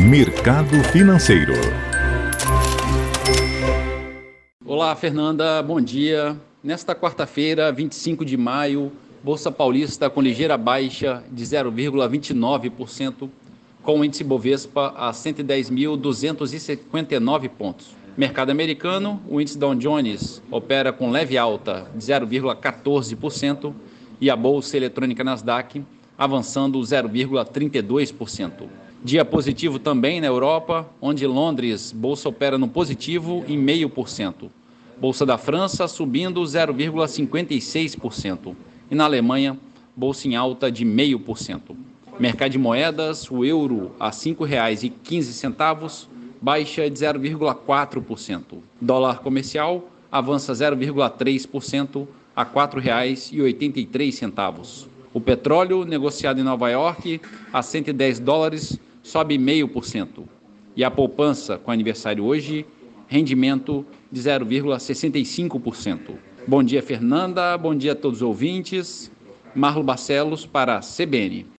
Mercado Financeiro. Olá, Fernanda, bom dia. Nesta quarta-feira, 25 de maio, Bolsa Paulista com ligeira baixa de 0,29%, com o índice Bovespa a 110.259 pontos. Mercado americano, o índice Dow Jones opera com leve alta de 0,14% e a bolsa eletrônica Nasdaq avançando 0,32%. Dia positivo também na Europa, onde Londres, bolsa opera no positivo em 0,5%. Bolsa da França subindo 0,56%. E na Alemanha, bolsa em alta de 0,5%. Mercado de moedas, o euro a R$ 5,15, baixa de 0,4%. Dólar comercial avança 0,3% a R$ 4,83. O petróleo negociado em Nova York a 110 dólares sobe 0,5%. E a poupança com aniversário hoje, rendimento de 0,65%. Bom dia, Fernanda. Bom dia a todos os ouvintes. Marlo Barcelos para a CBN.